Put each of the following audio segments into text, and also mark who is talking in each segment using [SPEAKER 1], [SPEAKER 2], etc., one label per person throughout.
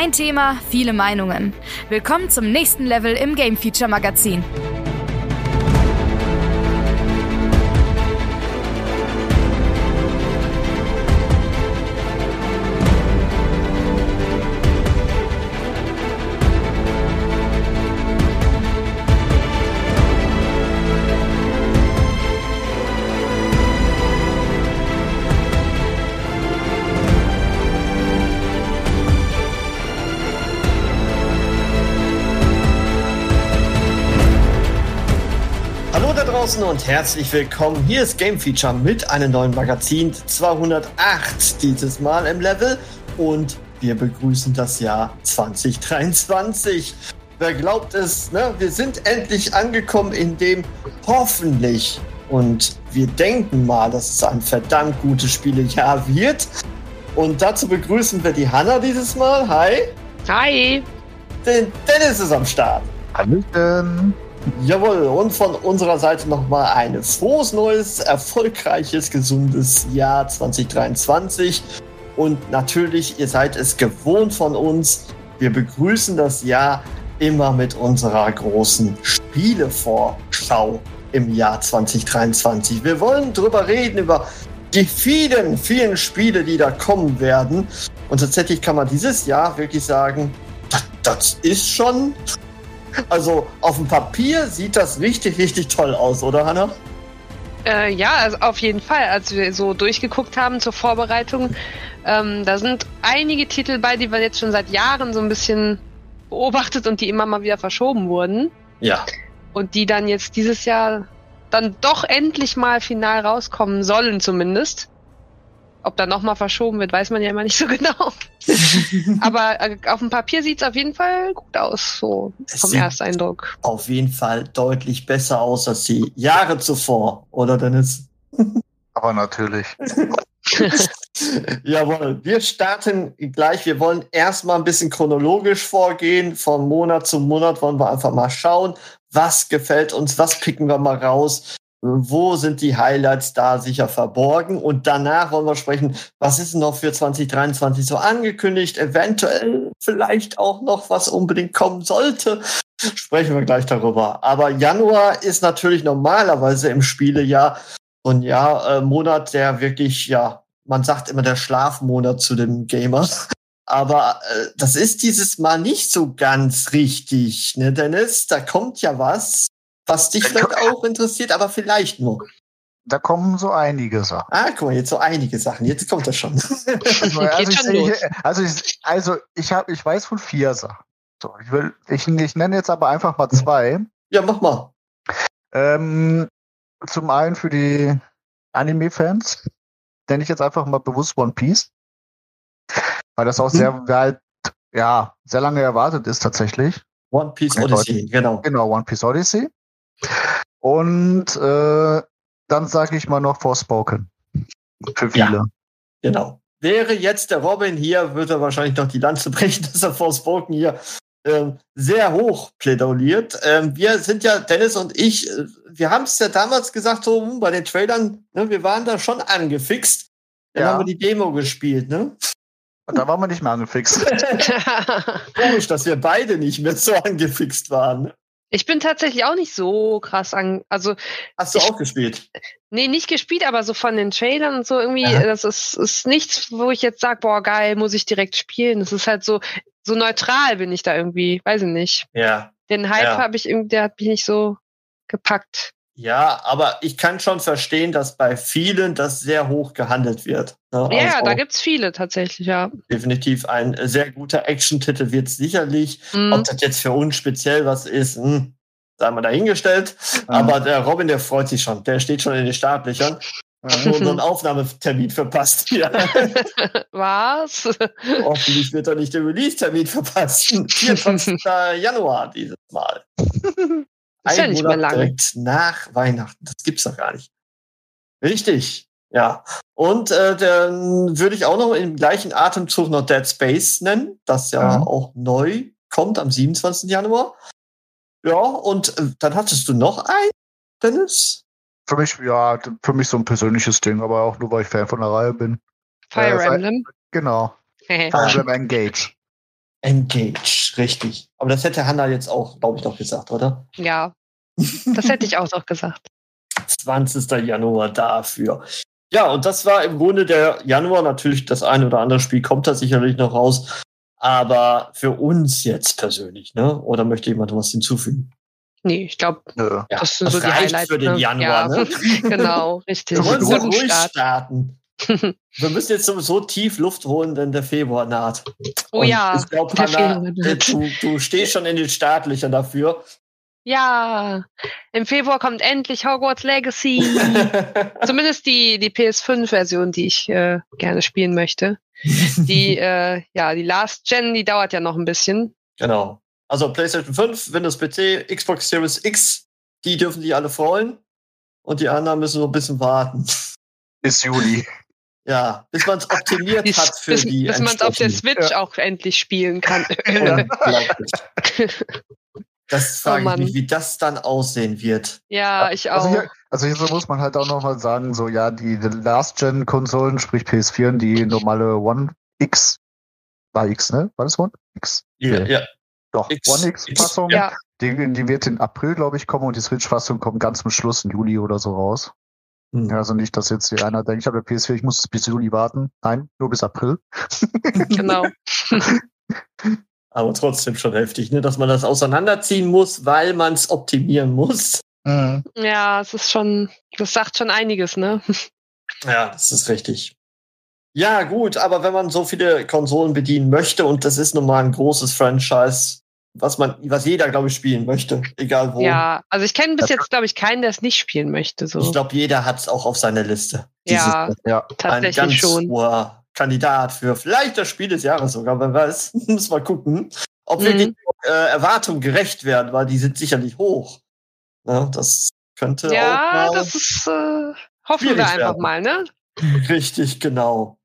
[SPEAKER 1] Ein Thema, viele Meinungen. Willkommen zum nächsten Level im Game Feature Magazin.
[SPEAKER 2] Draußen und herzlich willkommen. Hier ist Game Feature mit einem neuen Magazin 208 dieses Mal im Level und wir begrüßen das Jahr 2023. Wer glaubt es, ne? Wir sind endlich angekommen in dem hoffentlich und wir denken mal, dass es ein verdammt gutes Spielejahr wird. Und dazu begrüßen wir die Hanna dieses Mal. Hi.
[SPEAKER 3] Hi.
[SPEAKER 2] Den Dennis ist am Start.
[SPEAKER 4] Hallöchen.
[SPEAKER 2] Jawohl, und von unserer Seite nochmal ein frohes, neues, erfolgreiches, gesundes Jahr 2023. Und natürlich, ihr seid es gewohnt von uns. Wir begrüßen das Jahr immer mit unserer großen Spielevorschau im Jahr 2023. Wir wollen drüber reden, über die vielen, vielen Spiele, die da kommen werden. Und tatsächlich kann man dieses Jahr wirklich sagen, das, das ist schon also auf dem Papier sieht das richtig, richtig toll aus, oder Hanna?
[SPEAKER 3] Äh, ja, also auf jeden Fall. Als wir so durchgeguckt haben zur Vorbereitung, ähm, da sind einige Titel bei, die wir jetzt schon seit Jahren so ein bisschen beobachtet und die immer mal wieder verschoben wurden.
[SPEAKER 2] Ja.
[SPEAKER 3] Und die dann jetzt dieses Jahr dann doch endlich mal final rauskommen sollen zumindest. Ob da nochmal verschoben wird, weiß man ja immer nicht so genau. Aber äh, auf dem Papier sieht es auf jeden Fall gut aus, so
[SPEAKER 2] Es
[SPEAKER 3] vom Ersteindruck.
[SPEAKER 2] Auf jeden Fall deutlich besser aus als die Jahre zuvor, oder Dennis?
[SPEAKER 4] Aber natürlich.
[SPEAKER 2] Jawohl, wir starten gleich. Wir wollen erstmal ein bisschen chronologisch vorgehen. Von Monat zu Monat wollen wir einfach mal schauen, was gefällt uns, was picken wir mal raus, wo sind die Highlights da sicher verborgen. Und danach wollen wir sprechen, was ist noch für 2023 so angekündigt, eventuell vielleicht auch noch, was unbedingt kommen sollte. Sprechen wir gleich darüber. Aber Januar ist natürlich normalerweise im Spielejahr so ein Jahr, äh, Monat, der wirklich, ja, man sagt immer der Schlafmonat zu dem Gamer. Aber äh, das ist dieses Mal nicht so ganz richtig, ne, Dennis? Da kommt ja was, was dich vielleicht auch interessiert, aber vielleicht nur.
[SPEAKER 4] Da kommen so einige Sachen.
[SPEAKER 2] Ah, guck mal, jetzt so einige Sachen. Jetzt kommt das schon.
[SPEAKER 4] Also, also, ich,
[SPEAKER 3] schon los.
[SPEAKER 4] ich, also, ich, also ich, hab, ich weiß von vier Sachen. So, ich, will, ich, ich nenne jetzt aber einfach mal zwei.
[SPEAKER 2] ja, mach mal.
[SPEAKER 4] Ähm, zum einen für die Anime-Fans nenne ich jetzt einfach mal bewusst One Piece. Weil das auch
[SPEAKER 2] Mhm.
[SPEAKER 4] sehr, weit, ja, sehr lange erwartet ist tatsächlich.
[SPEAKER 2] One Piece Odyssey, genau.
[SPEAKER 4] Genau, One Piece Odyssey. Und äh, dann sage ich mal noch Forspoken. Für
[SPEAKER 2] Ja.
[SPEAKER 4] viele.
[SPEAKER 2] Genau. Wäre jetzt der Robin hier, würde er wahrscheinlich noch die Lanze brechen, dass er Forspoken hier ähm, sehr hoch plädoliert. Ähm, wir sind ja, Dennis und ich, äh, wir haben es ja damals gesagt, so hm, bei den Trailern, ne, wir waren da schon angefixt. Dann
[SPEAKER 4] Ja.
[SPEAKER 2] haben wir die Demo gespielt, ne?
[SPEAKER 4] Da waren wir nicht mehr angefixt.
[SPEAKER 2] Komisch, dass wir beide nicht mehr so angefixt waren.
[SPEAKER 3] Ich bin tatsächlich auch nicht so krass an, also
[SPEAKER 2] Hast du
[SPEAKER 3] Ich-
[SPEAKER 2] auch gespielt?
[SPEAKER 3] Nee, nicht gespielt, aber so von den Trailern und so irgendwie,
[SPEAKER 2] Ja.
[SPEAKER 3] das ist, ist nichts, wo ich jetzt sage, boah, geil, muss ich direkt spielen. Das ist halt so, so neutral bin ich da irgendwie, weiß ich nicht.
[SPEAKER 2] Ja.
[SPEAKER 3] Den Hype
[SPEAKER 2] Ja.
[SPEAKER 3] habe ich irgendwie, der hat mich nicht so gepackt.
[SPEAKER 2] Ja, aber ich kann schon verstehen, dass bei vielen das sehr hoch gehandelt wird. Ne?
[SPEAKER 3] Ja,
[SPEAKER 2] Also
[SPEAKER 3] da gibt's viele tatsächlich, ja.
[SPEAKER 2] definitiv ein sehr guter Action-Titel wird sicherlich.
[SPEAKER 3] Mhm.
[SPEAKER 2] Ob das jetzt für uns speziell was ist, hm, sei mal dahingestellt. Aber der Robin, der freut sich schon. Der steht schon in den Startlöchern. Hat nur einen Aufnahmetermin verpasst. Ja.
[SPEAKER 3] Was?
[SPEAKER 2] Hoffentlich wird er nicht den Release-Termin verpassen. 24. Januar dieses Mal.
[SPEAKER 3] Ist ja nicht mehr lang.
[SPEAKER 2] direkt nach Weihnachten. Das gibt's doch gar nicht. Richtig. Ja. Und äh, dann würde ich auch noch im gleichen Atemzug noch Dead Space nennen, das ja
[SPEAKER 4] Mhm.
[SPEAKER 2] auch neu kommt am 27. Januar. Ja, und äh, dann hattest du noch ein, Dennis?
[SPEAKER 4] Für mich, ja, für mich so ein persönliches Ding, aber auch nur, weil ich Fan von der Reihe bin.
[SPEAKER 3] Fire
[SPEAKER 4] Äh,
[SPEAKER 3] Emblem.
[SPEAKER 4] Genau. Fire Emblem Engage.
[SPEAKER 2] Engage, richtig. Aber das hätte Hannah jetzt auch, glaube ich, noch gesagt, oder?
[SPEAKER 3] ja. Das hätte ich auch noch gesagt.
[SPEAKER 2] 20. Januar dafür. Ja, und das war im Grunde der Januar. Natürlich, das eine oder andere Spiel kommt da sicherlich noch raus. Aber für uns jetzt persönlich, ne? Oder möchte jemand was hinzufügen?
[SPEAKER 3] Nee, ich glaube.
[SPEAKER 2] Ja,
[SPEAKER 3] das sind so die
[SPEAKER 2] reicht
[SPEAKER 3] Highlights.
[SPEAKER 2] für den
[SPEAKER 3] ne?
[SPEAKER 2] Januar,
[SPEAKER 3] ja.
[SPEAKER 2] ne?
[SPEAKER 3] genau, richtig.
[SPEAKER 2] Wir wollen so ruhig
[SPEAKER 3] Start.
[SPEAKER 2] starten. Wir müssen jetzt sowieso tief Luft holen, denn der Februar naht.
[SPEAKER 3] Oh
[SPEAKER 2] Und
[SPEAKER 3] ja,
[SPEAKER 2] Ich glaube,
[SPEAKER 3] naht.
[SPEAKER 2] du, du stehst schon in den Startlöchern dafür.
[SPEAKER 3] Ja, im Februar kommt endlich Hogwarts Legacy. Zumindest die, die PS5-Version, die ich äh, gerne spielen möchte. Die, äh, ja, die Last Gen, die dauert ja noch ein bisschen.
[SPEAKER 2] Genau. Also PlayStation 5, Windows PC, Xbox Series X, die dürfen sich alle freuen. Und die anderen müssen so ein bisschen warten.
[SPEAKER 4] Ist Juli.
[SPEAKER 2] Ja, bis man es optimiert
[SPEAKER 3] Die,
[SPEAKER 2] hat für
[SPEAKER 3] bis
[SPEAKER 2] die
[SPEAKER 3] bis man es auf der. Switch auch endlich spielen kann.
[SPEAKER 2] Das frage
[SPEAKER 3] Oh
[SPEAKER 2] ich mich, wie das dann aussehen wird.
[SPEAKER 3] ja, ich auch.
[SPEAKER 4] Also hier, also hier so muss man halt auch noch mal sagen, so ja, die Last-Gen-Konsolen, sprich PS4 und die normale One X, war X, ne? War das One X?
[SPEAKER 2] Ja,
[SPEAKER 4] Nee.
[SPEAKER 2] ja.
[SPEAKER 4] Doch,
[SPEAKER 2] X-
[SPEAKER 4] One X-Fassung.
[SPEAKER 3] ja,
[SPEAKER 4] Die, die wird in April, glaube ich, kommen und die Switch-Fassung kommt ganz zum Schluss im Juli oder so raus.
[SPEAKER 2] Hm.
[SPEAKER 4] Also nicht, dass jetzt hier einer denkt, ich habe PS4, ich muss bis Juli warten. Nein, nur bis April.
[SPEAKER 3] genau.
[SPEAKER 2] Aber trotzdem schon heftig, ne? dass man das auseinanderziehen muss, weil man es optimieren muss.
[SPEAKER 3] Ja, es ist schon, das sagt schon einiges, ne?
[SPEAKER 2] Ja, das ist richtig. Ja, gut, aber wenn man so viele Konsolen bedienen möchte, und das ist nun mal ein großes Franchise, was man, was jeder, glaube ich, spielen möchte, egal wo.
[SPEAKER 3] Ja, also ich kenne bis jetzt, glaube ich, keinen, der es nicht spielen möchte. So.
[SPEAKER 2] Ich glaube, jeder hat es auch auf seiner Liste.
[SPEAKER 3] Ja,
[SPEAKER 4] Ja.
[SPEAKER 2] ein
[SPEAKER 3] tatsächlich
[SPEAKER 2] ganz
[SPEAKER 3] schon.
[SPEAKER 2] hoher Kandidat für vielleicht das Spiel des Jahres sogar, wer weiß. Muss mal gucken, ob
[SPEAKER 3] Mhm.
[SPEAKER 2] wirklich äh, Erwartungen gerecht werden, weil die sind sicherlich hoch. Ne, das könnte
[SPEAKER 3] Ja,
[SPEAKER 2] auch mal
[SPEAKER 3] das ist, äh, hoffen wir einfach
[SPEAKER 2] werden.
[SPEAKER 3] mal, ne?
[SPEAKER 2] Richtig, genau.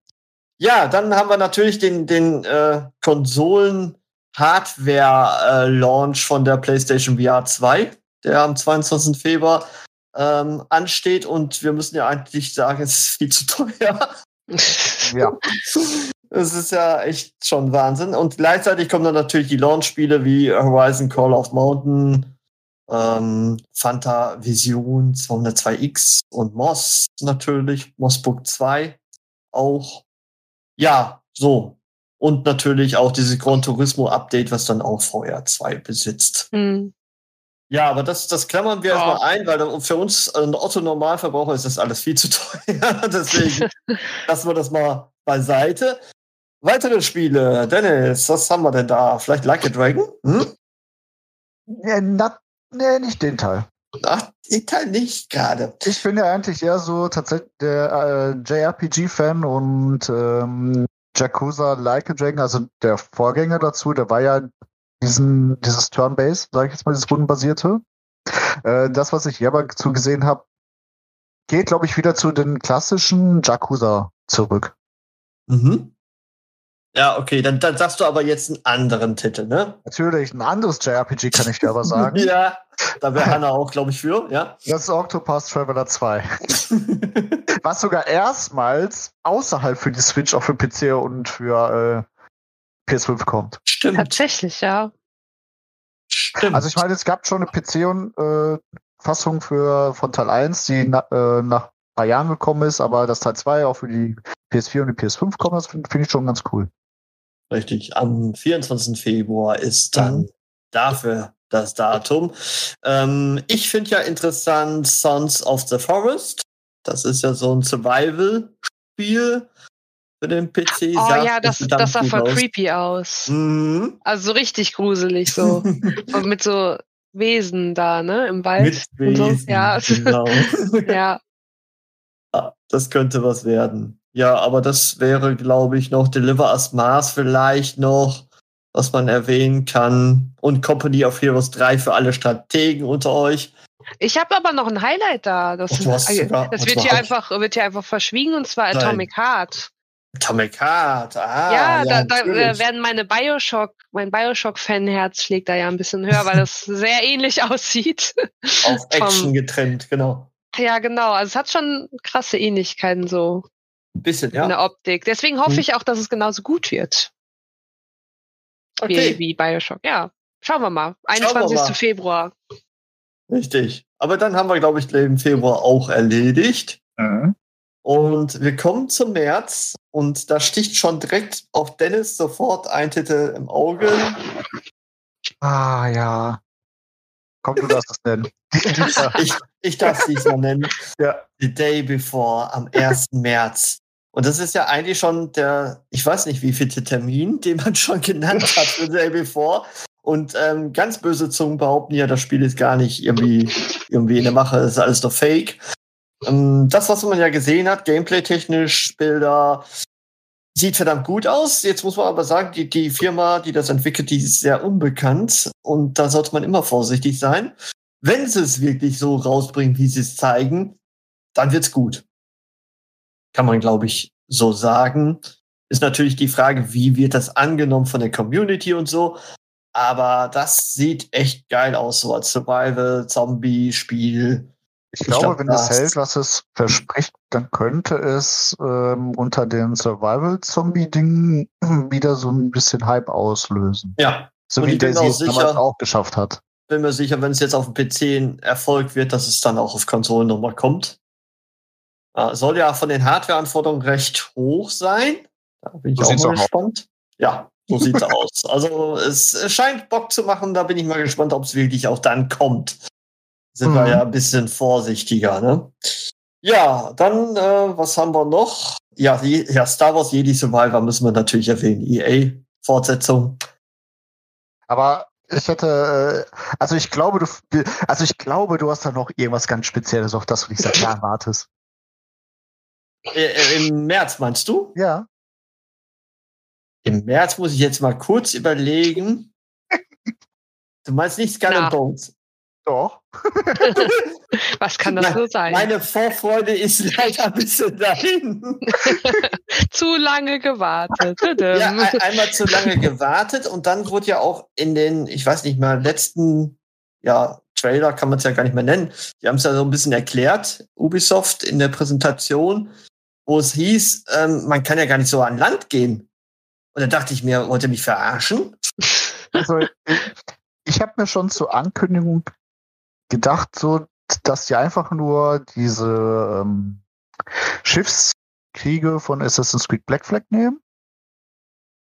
[SPEAKER 2] Ja, dann haben wir natürlich den, den äh, Konsolen-Hardware-Launch von der PlayStation VR 2, der am 22. Februar ähm, ansteht. Und wir müssen ja eigentlich sagen, es ist viel zu teuer.
[SPEAKER 4] Ja.
[SPEAKER 2] Es ist ja echt schon Wahnsinn. Und gleichzeitig kommen dann natürlich die Launch-Spiele wie Horizon Call of Mountain, ähm, Fanta Vision 202X und Moss natürlich, Mossbook 2 auch. Ja, so. Und natürlich auch dieses Gran Turismo Update, was dann auch VR 2 besitzt.
[SPEAKER 3] Hm.
[SPEAKER 2] Ja, aber das, das klammern wir
[SPEAKER 3] Ja.
[SPEAKER 2] erstmal ein, weil dann für uns äh, ein Otto-Normalverbraucher ist das alles viel zu teuer. Deswegen lassen wir das mal beiseite. Weitere Spiele. Dennis, was haben wir denn da? Vielleicht Like a Dragon? Hm?
[SPEAKER 4] ja na, nee, nicht den Teil.
[SPEAKER 2] Ach, den Teil nicht gerade.
[SPEAKER 4] Ich bin ja eigentlich eher so tatsächlich der äh, JRPG-Fan und ähm, Yakuza Like a Dragon, also der Vorgänger dazu, der war ja diesen, dieses Turn-Base, sage ich jetzt mal, dieses rundenbasierte. Äh, das, was ich hier aber zu gesehen habe, geht, glaube ich, wieder zu den klassischen Yakuza zurück.
[SPEAKER 2] Mhm. Ja, okay, dann, dann sagst du aber jetzt einen anderen Titel, ne?
[SPEAKER 4] Natürlich, ein anderes JRPG kann ich dir aber sagen.
[SPEAKER 2] Ja, da wäre Hannah auch, glaube ich, für, ja.
[SPEAKER 4] Das ist Octopath Traveler 2. Was sogar erstmals außerhalb für die Switch auch für PC und für äh, PS5 kommt.
[SPEAKER 2] Stimmt,
[SPEAKER 3] Tatsächlich, ja.
[SPEAKER 2] stimmt.
[SPEAKER 4] Also ich meine, es gab schon eine PC und äh, Fassung für von Teil 1, die na, äh, nach ein paar Jahren gekommen ist, aber das Teil 2 auch für die PS4 und die PS5 kommt, das finde find ich schon ganz cool.
[SPEAKER 2] Richtig. Am 24. Februar ist dann
[SPEAKER 4] Mhm.
[SPEAKER 2] dafür das Datum. Ähm, ich finde ja interessant Sons of the Forest. Das ist ja so ein Survival-Spiel für den PC.
[SPEAKER 3] Oh
[SPEAKER 2] Sagt
[SPEAKER 3] ja, das, das sah voll
[SPEAKER 2] aus.
[SPEAKER 3] creepy aus.
[SPEAKER 2] Mhm.
[SPEAKER 3] Also so richtig gruselig so. Und mit so Wesen da, ne, im Wald.
[SPEAKER 2] Mit
[SPEAKER 3] und so.
[SPEAKER 2] Wesen,
[SPEAKER 3] Ja.
[SPEAKER 2] genau.
[SPEAKER 3] ja.
[SPEAKER 2] Das könnte was werden. Ja, aber das wäre, glaube ich, noch Deliver Us Mars vielleicht noch, was man erwähnen kann. Und Company of Heroes 3 für alle Strategen unter euch.
[SPEAKER 3] Ich habe aber noch ein Highlight da. Das,
[SPEAKER 2] du hast sogar-
[SPEAKER 3] das wird hier einfach, wird hier einfach verschwiegen und zwar
[SPEAKER 2] Nein.
[SPEAKER 3] Atomic Heart.
[SPEAKER 2] Atomic Heart, ah,
[SPEAKER 3] ja, da, da äh, werden meine Bioshock, mein Bioshock-Fan-Herz schlägt da ja ein bisschen höher, weil das sehr ähnlich aussieht.
[SPEAKER 2] auf Action getrennt, genau.
[SPEAKER 3] ja, genau. Also es hat schon krasse Ähnlichkeiten so
[SPEAKER 2] Ein bisschen,
[SPEAKER 3] in
[SPEAKER 2] ja.
[SPEAKER 3] der Optik. Deswegen hoffe
[SPEAKER 2] Hm.
[SPEAKER 3] ich auch, dass es genauso gut wird
[SPEAKER 2] Okay,
[SPEAKER 3] wie, wie Bioshock. Ja, schauen wir mal.
[SPEAKER 2] Schauen wir
[SPEAKER 3] 21.
[SPEAKER 2] mal.
[SPEAKER 3] Februar.
[SPEAKER 2] richtig. Aber dann haben wir, glaube ich, den Februar auch erledigt.
[SPEAKER 4] Mhm.
[SPEAKER 2] Und wir kommen zum März und da sticht schon direkt auf Dennis sofort ein Titel im Auge.
[SPEAKER 4] Ah, ja. Komm, du darfst es nennen.
[SPEAKER 2] Ich, ich darf es diesmal nennen.
[SPEAKER 4] Ja.
[SPEAKER 2] The Day Before am 1. März. Und das ist ja eigentlich schon der, ich weiß nicht, wie vielte Termin, den man schon genannt hat für The Day Before. Und ähm, ganz böse Zungen behaupten ja, das Spiel ist gar nicht irgendwie, irgendwie in der Mache, das ist alles doch fake. Ähm, das, was man ja gesehen hat, gameplay-technisch, Bilder, sieht verdammt gut aus. Jetzt muss man aber sagen, die, die Firma, die das entwickelt, die ist sehr unbekannt. Und da sollte man immer vorsichtig sein. Wenn sie es wirklich so rausbringen, wie sie es zeigen, dann wird's gut. Kann man, glaube ich, so sagen. Ist natürlich die Frage, wie wird das angenommen von der Community und so. Aber das sieht echt geil aus, so als Survival-Zombie-Spiel.
[SPEAKER 4] Ich
[SPEAKER 2] Ich
[SPEAKER 4] glaube,
[SPEAKER 2] glaub,
[SPEAKER 4] wenn es
[SPEAKER 2] das-
[SPEAKER 4] hält, was es verspricht, dann könnte es ähm, unter den Survival-Zombie-Dingen wieder so ein bisschen Hype auslösen.
[SPEAKER 2] Ja,
[SPEAKER 4] So
[SPEAKER 2] Und
[SPEAKER 4] wie Daisy
[SPEAKER 2] auch
[SPEAKER 4] es damals auch geschafft hat.
[SPEAKER 2] bin mir sicher, wenn es jetzt auf dem PC ein Erfolg wird, dass es dann auch auf Konsolen nochmal kommt. Ja, soll ja von den Hardware-Anforderungen recht hoch sein. Da bin ich
[SPEAKER 4] So
[SPEAKER 2] auch mal
[SPEAKER 4] auch aus.
[SPEAKER 2] gespannt. Ja, so sieht's aus. Also es, es scheint Bock zu machen. Da bin ich mal gespannt, ob es wirklich auch dann kommt. Sind wir
[SPEAKER 4] Mhm.
[SPEAKER 2] ja ein bisschen vorsichtiger, ne? Ja, dann, äh, was haben wir noch? Ja, die, ja, Star Wars Jedi Survivor müssen wir natürlich erwähnen. EA-Fortsetzung.
[SPEAKER 4] Aber ich hätte, äh, also ich glaube, du, also ich glaube, du hast da noch irgendwas ganz Spezielles, auf das du dich seit Jahren wartest.
[SPEAKER 2] Äh, äh, Im März meinst du?
[SPEAKER 4] Ja.
[SPEAKER 2] Im März muss ich jetzt mal kurz überlegen. Du meinst nicht Skull
[SPEAKER 3] Na.
[SPEAKER 2] and Bones?
[SPEAKER 4] Doch.
[SPEAKER 3] Was kann das so sein?
[SPEAKER 2] Meine Vorfreude ist leider ein bisschen dahin.
[SPEAKER 3] Zu lange gewartet.
[SPEAKER 2] Ja, ein, einmal zu lange gewartet und dann wurde ja auch in den, ich weiß nicht mal, letzten ja, Trailer kann man es ja gar nicht mehr nennen. Die haben es ja so ein bisschen erklärt, Ubisoft in der Präsentation, wo es hieß, ähm, man kann ja gar nicht so an Land gehen. Und da dachte ich mir, wollt ihr mich verarschen?
[SPEAKER 4] Also ich habe mir schon zur Ankündigung gedacht, so, dass die einfach nur diese ähm, Schiffskriege von Assassin's Creed Black Flag nehmen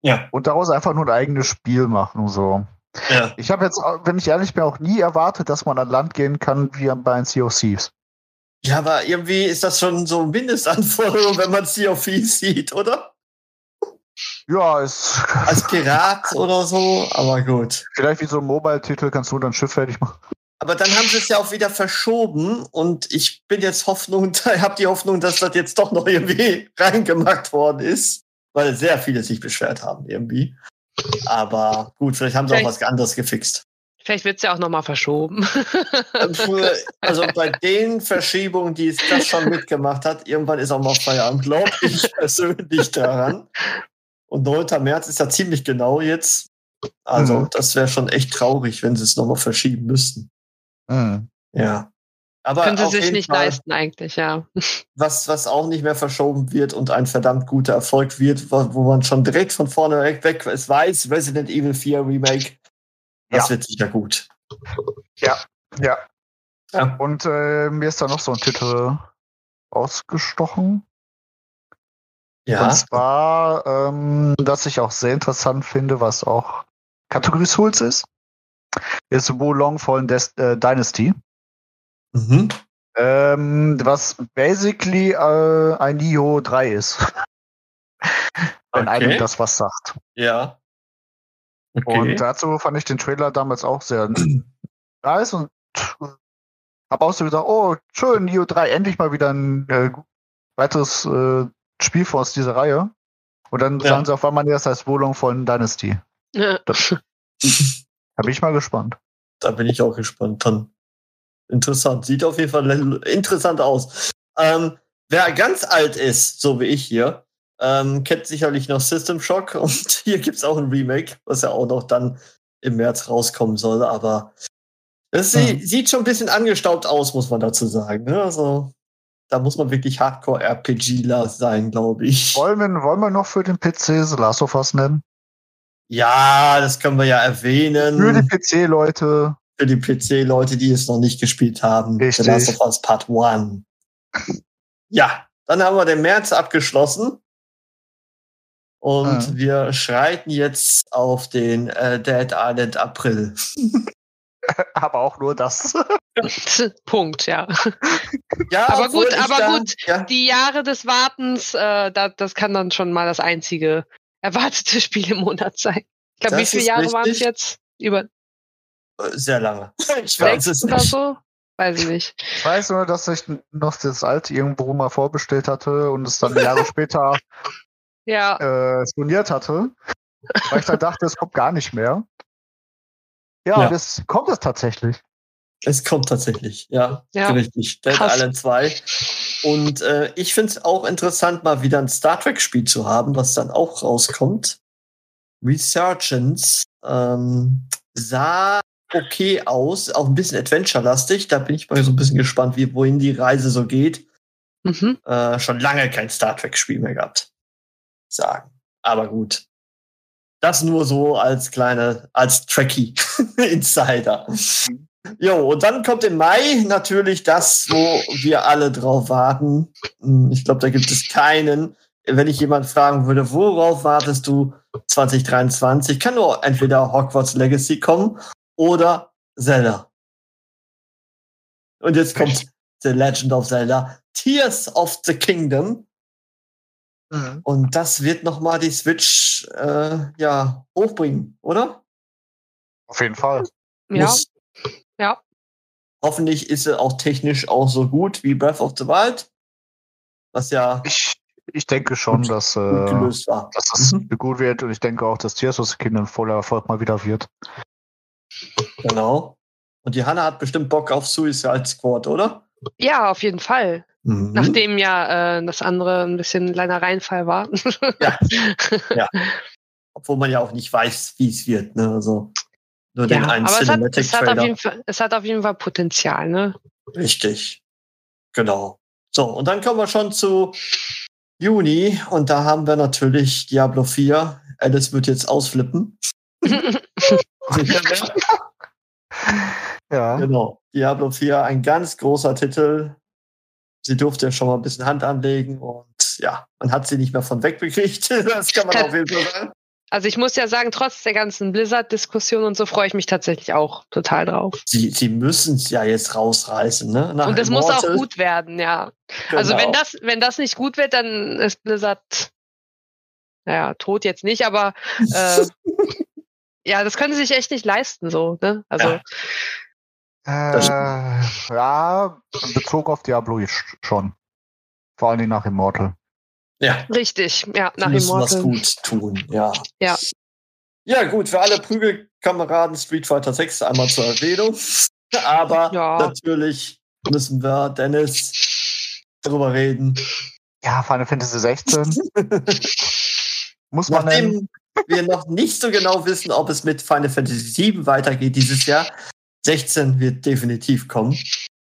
[SPEAKER 2] Ja.
[SPEAKER 4] und daraus einfach nur ein eigenes Spiel machen. So.
[SPEAKER 2] ja.
[SPEAKER 4] Ich habe jetzt, wenn ich ehrlich bin, auch nie erwartet, dass man an Land gehen kann wie bei Sea of Thieves.
[SPEAKER 2] Ja, aber irgendwie ist das schon so Mindestanforderung, wenn man Sea of Thieves sieht, oder?
[SPEAKER 4] Ja, ist
[SPEAKER 2] Als Pirat oder so, aber gut.
[SPEAKER 4] vielleicht wie so ein Mobile-Titel, kannst du dann Schiff fertig machen.
[SPEAKER 2] Aber dann haben sie es ja auch wieder verschoben und ich bin jetzt Hoffnung, ich habe die Hoffnung, dass das jetzt doch noch irgendwie reingemacht worden ist, weil sehr viele sich beschwert haben irgendwie. Aber gut, vielleicht haben sie auch
[SPEAKER 3] Vielleicht-
[SPEAKER 2] was anderes gefixt.
[SPEAKER 3] Vielleicht wird's ja auch nochmal verschoben.
[SPEAKER 2] Also bei den Verschiebungen, die es das schon mitgemacht hat, irgendwann ist auch mal Feierabend, glaube ich persönlich daran. Und 9. März ist ja ziemlich genau jetzt. Also
[SPEAKER 4] Mhm.
[SPEAKER 2] das wäre schon echt traurig, wenn sie es nochmal verschieben müssten.
[SPEAKER 4] Mhm.
[SPEAKER 2] Ja. Aber
[SPEAKER 3] Können sie sich nicht
[SPEAKER 2] Fall,
[SPEAKER 3] leisten eigentlich, ja.
[SPEAKER 2] Was, was auch nicht mehr verschoben wird und ein verdammt guter Erfolg wird, wo, wo man schon direkt von vorne weg, weg es weiß, Resident Evil 4 Remake. Das
[SPEAKER 4] Ja.
[SPEAKER 2] wird sicher gut.
[SPEAKER 4] Ja.
[SPEAKER 2] Ja.
[SPEAKER 4] Und äh, mir ist da noch so ein Titel ausgestochen.
[SPEAKER 2] Ja.
[SPEAKER 4] Und zwar, ähm, dass ich auch sehr interessant finde, was auch Kategorie Souls ist. Ist Wolong von Des äh, Dynasty.
[SPEAKER 2] Mhm.
[SPEAKER 4] Ähm, was basically äh, ein Nioh 3 ist. Wenn
[SPEAKER 2] Okay.
[SPEAKER 4] einem das was sagt.
[SPEAKER 2] Ja. Okay.
[SPEAKER 4] Und dazu fand ich den Trailer damals auch sehr nice und habe auch so gesagt, oh, schön, Neo 3, endlich mal wieder ein äh, weiteres äh, Spiel aus dieser Reihe. Und dann
[SPEAKER 2] Ja.
[SPEAKER 4] sagen sie auf einmal, das heißt Wohnung von Dynasty.
[SPEAKER 3] Ja.
[SPEAKER 4] Da bin ich mal gespannt.
[SPEAKER 2] Da bin ich auch gespannt. Dann interessant. Sieht auf jeden Fall interessant aus. Ähm, wer ganz alt ist, so wie ich hier, ähm, kennt sicherlich noch System Shock und hier gibt's auch ein Remake, was ja auch noch dann im März rauskommen soll, aber es
[SPEAKER 4] Mhm.
[SPEAKER 2] sieht schon ein bisschen angestaubt aus, muss man dazu sagen. Ne? Also da muss man wirklich Hardcore-RPGler sein, glaube ich.
[SPEAKER 4] Wollen wir, wollen wir noch für den PC The Last of Us nennen?
[SPEAKER 2] Ja, das können wir ja erwähnen.
[SPEAKER 4] Für die PC-Leute.
[SPEAKER 2] für die PC-Leute, die es noch nicht gespielt haben.
[SPEAKER 4] Richtig.
[SPEAKER 2] The Last of Us Part 1. Ja, dann haben wir den März abgeschlossen. Und
[SPEAKER 4] Ja.
[SPEAKER 2] wir schreiten jetzt auf den äh, Dead Island April.
[SPEAKER 4] Aber auch nur das.
[SPEAKER 3] Punkt, ja.
[SPEAKER 2] Ja,
[SPEAKER 3] Aber gut, aber
[SPEAKER 2] da-
[SPEAKER 3] gut.
[SPEAKER 2] Ja,
[SPEAKER 3] Die Jahre des Wartens, äh, da, das kann dann schon mal das einzige erwartete Spiel im Monat sein. Ich glaube, wie
[SPEAKER 2] Das
[SPEAKER 3] viele Jahre waren es jetzt? Über
[SPEAKER 2] äh, sehr lange. Ich weiß
[SPEAKER 3] sechs
[SPEAKER 2] es
[SPEAKER 3] oder
[SPEAKER 2] nicht.
[SPEAKER 3] so? Weiß ich nicht.
[SPEAKER 4] Ich weiß nur, dass ich noch das alte irgendwo mal vorbestellt hatte und es dann Jahre später
[SPEAKER 3] Ja,
[SPEAKER 4] äh, storniert hatte. Weil ich dann dachte, es kommt gar nicht mehr. Ja,
[SPEAKER 2] Ja.
[SPEAKER 4] und es kommt es tatsächlich.
[SPEAKER 2] Es kommt tatsächlich, ja,
[SPEAKER 3] Ja.
[SPEAKER 2] richtig. Dead
[SPEAKER 3] Krass.
[SPEAKER 2] Island 2. Und äh, ich finde es auch interessant, mal wieder ein Star Trek-Spiel zu haben, was dann auch rauskommt. Resurgence ähm, sah okay aus, auch ein bisschen Adventure-lastig. Da bin ich mal so ein bisschen gespannt, wie, wohin die Reise so geht.
[SPEAKER 3] mhm.
[SPEAKER 2] Äh, schon lange kein Star Trek-Spiel mehr gehabt. Sagen. Aber gut. Das nur so als kleine, als Trekkie-Insider. Jo, und dann kommt im Mai natürlich das, wo wir alle drauf warten. Hm, Ich glaube, da gibt es keinen. Wenn ich jemand fragen würde, worauf wartest du 2023, kann nur entweder Hogwarts Legacy kommen oder Zelda. Und jetzt kommt The Legend of Zelda, Tears of the Kingdom. Und das wird noch mal die Switch äh, ja hochbringen, oder?
[SPEAKER 4] Auf jeden Fall.
[SPEAKER 3] ja,
[SPEAKER 2] Muss.
[SPEAKER 3] Ja.
[SPEAKER 2] Hoffentlich ist sie auch technisch auch so gut wie Breath of the Wild, was ja
[SPEAKER 4] Ich, ich denke schon,
[SPEAKER 2] Gut-
[SPEAKER 4] dass,
[SPEAKER 2] gut
[SPEAKER 4] äh,
[SPEAKER 2] gelöst war.
[SPEAKER 4] dass das
[SPEAKER 2] Mhm.
[SPEAKER 4] gut wird und ich denke auch, dass Tears of the Kingdom voller Erfolg mal wieder wird.
[SPEAKER 2] Genau. Und die Hanna hat bestimmt Bock auf Suicide Squad, oder?
[SPEAKER 3] ja, auf jeden Fall.
[SPEAKER 2] Mhm.
[SPEAKER 3] Nachdem ja äh, das andere ein bisschen ein kleiner Reinfall war.
[SPEAKER 2] Ja. Obwohl man ja auch nicht weiß, wie es wird. Ne? Also nur den
[SPEAKER 3] ja,
[SPEAKER 2] einen
[SPEAKER 3] aber es hat, es, hat auf jeden Fall, es hat auf jeden Fall Potenzial, ne?
[SPEAKER 2] Richtig. Genau. So, und dann kommen wir schon zu Juni und da haben wir natürlich Diablo 4. Alice wird jetzt ausflippen.
[SPEAKER 4] Ja.
[SPEAKER 2] Genau. Diablo 4, ein ganz großer Titel. Sie durfte ja schon mal ein bisschen Hand anlegen und ja, man hat sie nicht mehr von wegbekriegt. Das kann man auf jeden Fall sagen.
[SPEAKER 3] Also ich muss ja sagen, trotz der ganzen Blizzard-Diskussion und so freue ich mich tatsächlich auch total drauf.
[SPEAKER 2] Sie, sie müssen es ja jetzt rausreißen, ne? Nach
[SPEAKER 3] und es muss auch
[SPEAKER 2] Immortal.
[SPEAKER 3] gut werden, ja. Also
[SPEAKER 2] Genau.
[SPEAKER 3] wenn das, wenn das nicht gut wird, dann ist Blizzard, naja, tot jetzt nicht, aber äh, ja, das können sie sich echt nicht leisten, so, ne? Also
[SPEAKER 2] Ja.
[SPEAKER 4] Äh, ja, bezogen auf Diablo sch- schon. Vor allen Dingen nach Immortal.
[SPEAKER 2] Ja,
[SPEAKER 3] richtig, ja, nach
[SPEAKER 2] müssen was
[SPEAKER 3] Immortal.
[SPEAKER 2] gut tun, ja.
[SPEAKER 3] Ja.
[SPEAKER 2] Ja, gut, für alle Prügelkameraden Street Fighter 6 einmal zur Erwähnung. Aber
[SPEAKER 3] Ja.
[SPEAKER 2] natürlich müssen wir, Dennis, darüber reden.
[SPEAKER 4] Ja, Final Fantasy 16. Muss man nennen.
[SPEAKER 2] Nachdem wir noch nicht so genau wissen, ob es mit Final Fantasy 7 weitergeht dieses Jahr, 16 wird definitiv kommen.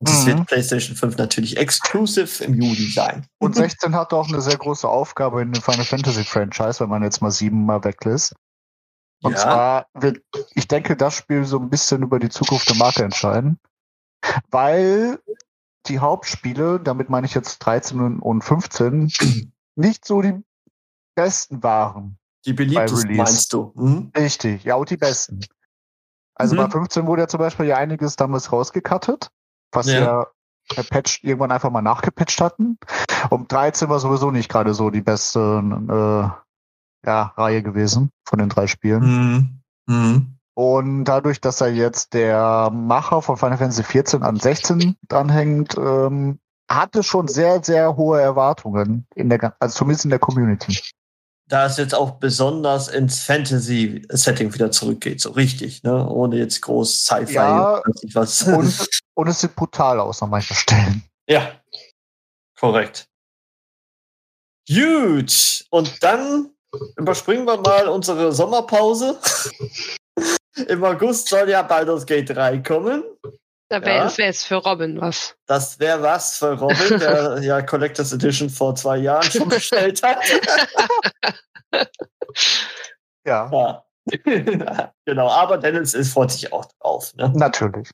[SPEAKER 2] Das
[SPEAKER 4] Mhm.
[SPEAKER 2] wird PlayStation 5 natürlich exclusive im Juli sein.
[SPEAKER 4] Und 16 hat auch eine sehr große Aufgabe in dem Final Fantasy Franchise, wenn man jetzt mal sieben mal weglässt. Und
[SPEAKER 2] Ja.
[SPEAKER 4] zwar wird, ich denke, das Spiel so ein bisschen über die Zukunft der Marke entscheiden. Weil die Hauptspiele, damit meine ich jetzt 13 und- und 15, nicht so die besten waren.
[SPEAKER 2] Die beliebtesten meinst du? Mhm.
[SPEAKER 4] Richtig, ja, und die besten. Also
[SPEAKER 2] Mhm.
[SPEAKER 4] bei 15 wurde ja zum Beispiel ja einiges damals rausgekattet, was
[SPEAKER 2] Ja.
[SPEAKER 4] ja per Patch irgendwann einfach mal nachgepatcht hatten. Und 13 war sowieso nicht gerade so die beste äh, ja, Reihe gewesen von den drei Spielen.
[SPEAKER 2] Mhm. Mhm.
[SPEAKER 4] Und dadurch, dass er jetzt der Macher von Final Fantasy 14 an 16 dranhängt, ähm, hatte schon sehr, sehr hohe Erwartungen in der, also zumindest in der Community.
[SPEAKER 2] Da es jetzt auch besonders ins Fantasy-Setting wieder zurückgeht, so richtig, ne? Ohne jetzt groß Sci-Fi
[SPEAKER 4] Ja,
[SPEAKER 2] was.
[SPEAKER 4] Und, und es sieht brutal aus an manchen Stellen.
[SPEAKER 2] ja, korrekt. Gut. Und dann überspringen wir mal unsere Sommerpause. Im August soll ja Baldur's Gate 3 kommen.
[SPEAKER 3] Da wäre
[SPEAKER 2] Ja.
[SPEAKER 3] das wär jetzt für Robin was.
[SPEAKER 2] Das wäre was für Robin, der ja Collectors Edition vor zwei Jahren schon bestellt hat.
[SPEAKER 4] Ja,
[SPEAKER 2] Ja. genau, aber Dennis ist freut sich auch drauf. Ne?
[SPEAKER 4] natürlich.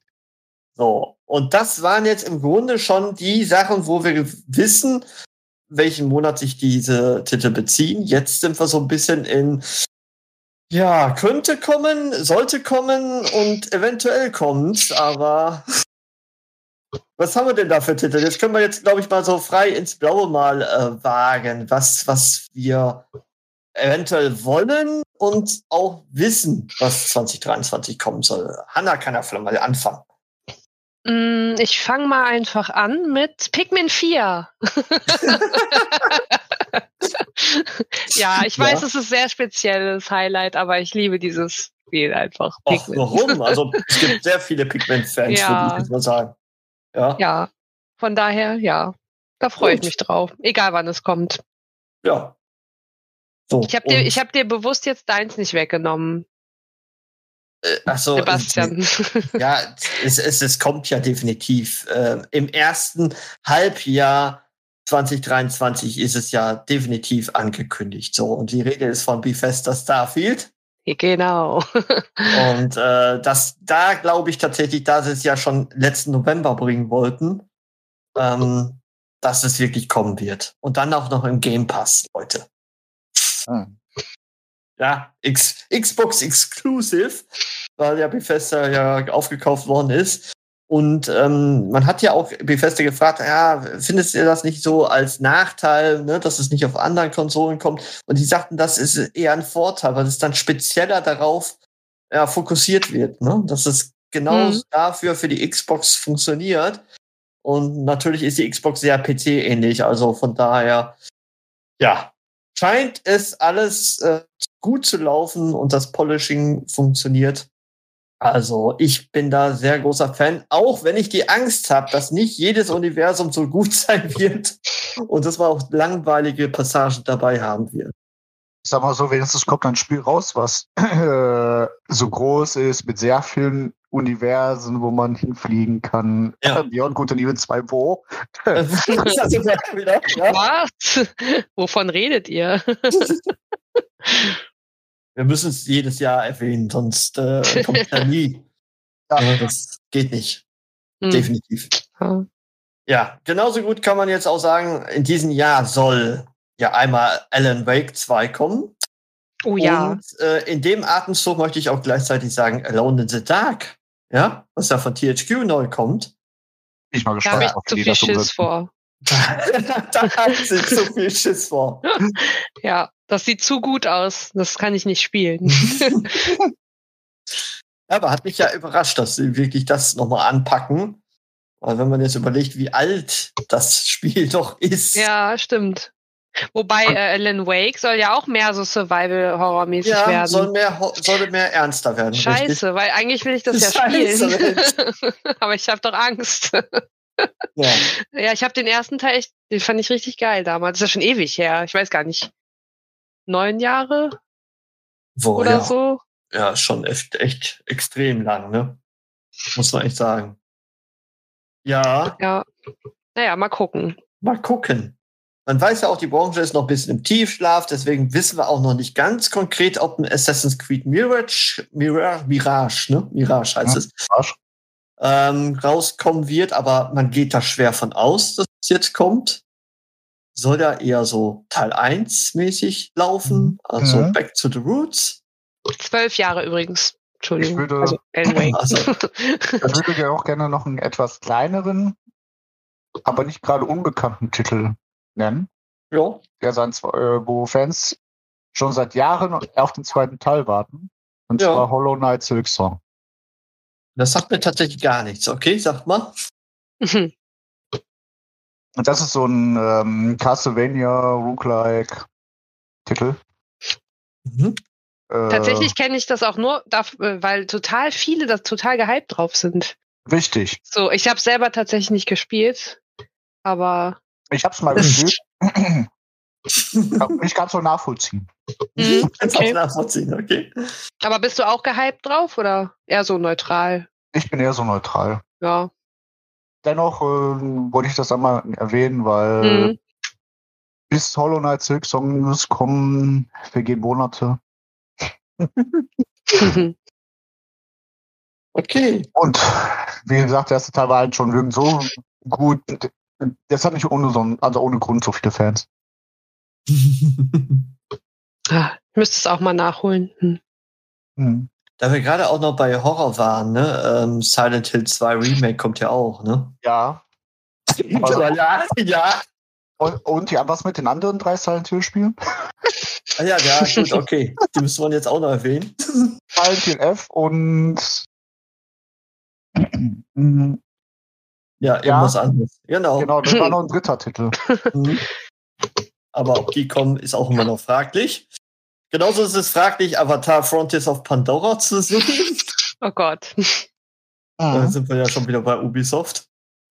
[SPEAKER 2] So, und das waren jetzt im Grunde schon die Sachen, wo wir wissen, welchen Monat sich diese Titel beziehen. Jetzt sind wir so ein bisschen in, ja, könnte kommen, sollte kommen und eventuell kommt, aber was haben wir denn da für Titel? Jetzt können wir jetzt, glaube ich, mal so frei ins Blaue mal äh, wagen, was, was wir eventuell wollen und auch wissen, was 2023 kommen soll. Hanna kann ja vielleicht mal anfangen.
[SPEAKER 3] Mm, Ich fange mal einfach an mit Pikmin 4. ja, ich weiß,
[SPEAKER 2] Ja.
[SPEAKER 3] es ist sehr spezielles Highlight, aber ich liebe dieses Spiel einfach.
[SPEAKER 2] Ach,
[SPEAKER 3] Pikmin.
[SPEAKER 2] warum? Also es gibt sehr viele Pigment-Fans,
[SPEAKER 3] Ja.
[SPEAKER 2] würde ich jetzt mal sagen. Ja, ja.
[SPEAKER 3] Ja, von daher, ja, da freue ich mich drauf. Egal wann es kommt.
[SPEAKER 2] So,
[SPEAKER 3] Ich habe dir, ich hab dir bewusst jetzt deins nicht weggenommen,
[SPEAKER 2] äh, ach so,
[SPEAKER 3] Sebastian.
[SPEAKER 2] Ja, es, es, es kommt ja definitiv. Äh, Im ersten Halbjahr 2023 ist es ja definitiv angekündigt. So, und die Rede ist von Bethesda Starfield.
[SPEAKER 3] genau.
[SPEAKER 2] Und äh, das, da glaube ich tatsächlich, da sie es ja schon letzten November bringen wollten, ähm, dass es wirklich kommen wird. Und dann auch noch im Game Pass, Leute.
[SPEAKER 4] Hm.
[SPEAKER 2] Ja, X, Xbox Exclusive, weil ja Bethesda ja aufgekauft worden ist. Und ähm, man hat ja auch Bethesda gefragt, ja, findest ihr das nicht so als Nachteil, ne, dass es nicht auf anderen Konsolen kommt? Und die sagten, das ist eher ein Vorteil, weil es dann spezieller darauf ja, fokussiert wird, ne? dass es genau
[SPEAKER 3] Mhm.
[SPEAKER 2] dafür für die Xbox funktioniert. Und natürlich ist die Xbox sehr PC-ähnlich, also von daher, ja, scheint es alles äh, gut zu laufen und das Polishing funktioniert. Also ich bin da sehr großer Fan, auch wenn ich die Angst habe, dass nicht jedes Universum so gut sein wird und dass man auch langweilige Passagen dabei haben wird.
[SPEAKER 4] Ich sag mal so, wenigstens kommt ein Spiel raus, was äh, so groß ist, mit sehr vielen Universen, wo man hinfliegen kann.
[SPEAKER 2] Ja.
[SPEAKER 4] Beyond Good and Evil 2 wo?
[SPEAKER 3] Was? Wovon redet ihr?
[SPEAKER 2] Wir müssen es jedes Jahr erwähnen, sonst äh, kommt es ja nie.
[SPEAKER 4] Ja.
[SPEAKER 2] Ja, das geht nicht.
[SPEAKER 3] Hm.
[SPEAKER 2] Definitiv.
[SPEAKER 3] Ja.
[SPEAKER 2] Genauso gut kann man jetzt auch sagen, in diesem Jahr soll ja einmal Alan Wake 2 kommen.
[SPEAKER 3] Oh ja.
[SPEAKER 2] Und äh, in dem Atemzug möchte ich auch gleichzeitig sagen, Alone in the Dark. Ja, was ja von THQ neu kommt.
[SPEAKER 4] Bin ich mal
[SPEAKER 3] Da habe
[SPEAKER 4] gespannt,
[SPEAKER 3] ich
[SPEAKER 4] ob
[SPEAKER 3] zu
[SPEAKER 4] die
[SPEAKER 3] viel
[SPEAKER 4] das
[SPEAKER 3] Schiss vor.
[SPEAKER 2] da hat sie zu viel Schiss vor.
[SPEAKER 3] Ja, das sieht zu gut aus. Das kann ich nicht spielen.
[SPEAKER 2] Aber hat mich ja überrascht, dass sie wirklich das nochmal anpacken. Weil wenn man jetzt überlegt, wie alt das Spiel doch ist.
[SPEAKER 3] ja, stimmt. Wobei äh, Alan Wake soll ja auch mehr so Survival-Horror-mäßig
[SPEAKER 2] Ja,
[SPEAKER 3] werden.
[SPEAKER 2] soll mehr, soll mehr ernster werden. richtig?
[SPEAKER 3] Scheiße, weil eigentlich will ich das ja
[SPEAKER 2] Scheiße,
[SPEAKER 3] spielen. Aber ich habe doch Angst.
[SPEAKER 2] Ja.
[SPEAKER 3] ja, ich habe den ersten Teil echt, den fand ich richtig geil damals. Das ist ja schon ewig her. Ich weiß gar nicht. Neun Jahre
[SPEAKER 2] Wo,
[SPEAKER 3] oder
[SPEAKER 2] ja.
[SPEAKER 3] so?
[SPEAKER 2] ja, schon echt, echt extrem lang, ne? Muss man echt sagen. Ja,
[SPEAKER 3] Ja. Naja, mal gucken.
[SPEAKER 2] mal gucken. Man weiß ja auch, die Branche ist noch ein bisschen im Tiefschlaf, deswegen wissen wir auch noch nicht ganz konkret, ob ein Assassin's Creed Mirage, Mirage, Mirage, ne? Mirage heißt
[SPEAKER 4] Ja,
[SPEAKER 2] es,
[SPEAKER 4] Arsch.
[SPEAKER 2] ähm, rauskommen wird, aber man geht da schwer von aus, dass es jetzt kommt. Soll ja eher so Teil 1 mäßig laufen, also
[SPEAKER 4] Mhm.
[SPEAKER 2] Back to the Roots.
[SPEAKER 3] Zwölf Jahre übrigens. Entschuldigung.
[SPEAKER 4] Ich würde-
[SPEAKER 3] also Wake.
[SPEAKER 2] Also.
[SPEAKER 4] Ich würde ja auch gerne noch einen etwas kleineren, aber nicht gerade unbekannten Titel nennen,
[SPEAKER 2] Ja.
[SPEAKER 4] der sein, äh, wo Fans schon seit Jahren auf den zweiten Teil warten. Und
[SPEAKER 2] Ja.
[SPEAKER 4] zwar Hollow Knight Silk Song.
[SPEAKER 2] Das sagt mir tatsächlich gar nichts. Okay, sag mal.
[SPEAKER 4] Und das ist so ein ähm, Castlevania Roguelike Titel.
[SPEAKER 2] Mhm.
[SPEAKER 4] Äh,
[SPEAKER 3] Tatsächlich kenne ich das auch nur, äh, weil total viele da total gehypt drauf sind.
[SPEAKER 4] Richtig.
[SPEAKER 3] So, ich habe selber tatsächlich nicht gespielt, aber
[SPEAKER 4] Ich hab's mal gespielt. Kann nicht ganz so nachvollziehen.
[SPEAKER 3] Mhm, okay.
[SPEAKER 2] auch nachvollziehen, okay.
[SPEAKER 3] aber bist du auch gehypt drauf oder eher so neutral?
[SPEAKER 4] Ich bin eher so neutral.
[SPEAKER 3] Ja.
[SPEAKER 4] Dennoch äh, wollte ich das einmal erwähnen, weil
[SPEAKER 3] Mhm.
[SPEAKER 4] bis Hollow Knight Silk Songs kommen, vergehen Monate.
[SPEAKER 2] Okay.
[SPEAKER 4] Und wie gesagt, der erste Teil war halt schon wirklich so gut. Das hat nicht ohne, so, also ohne Grund so viele Fans.
[SPEAKER 3] Ah, ich müsste es auch mal nachholen. Hm.
[SPEAKER 4] Hm.
[SPEAKER 2] Da wir gerade auch noch bei Horror waren, ne? Ähm, Silent Hill 2 Remake kommt ja auch, ne?
[SPEAKER 4] Ja.
[SPEAKER 2] Also, ja, ja.
[SPEAKER 4] Und, und ja, was mit den anderen drei Silent Hill Spielen?
[SPEAKER 2] Ah, ja, ja, gut, okay. Die müssen wir jetzt auch noch erwähnen.
[SPEAKER 4] Silent Hill F und
[SPEAKER 2] Ja,
[SPEAKER 4] Ja.
[SPEAKER 2] irgendwas anderes. Genau.
[SPEAKER 4] genau, das war noch ein dritter Titel.
[SPEAKER 2] Mhm. Aber ob die kommen, ist auch immer noch fraglich. Genauso ist es fraglich, Avatar Frontiers of Pandora zu suchen.
[SPEAKER 3] Oh Gott.
[SPEAKER 2] Da
[SPEAKER 4] Mhm.
[SPEAKER 2] sind wir ja schon wieder bei Ubisoft.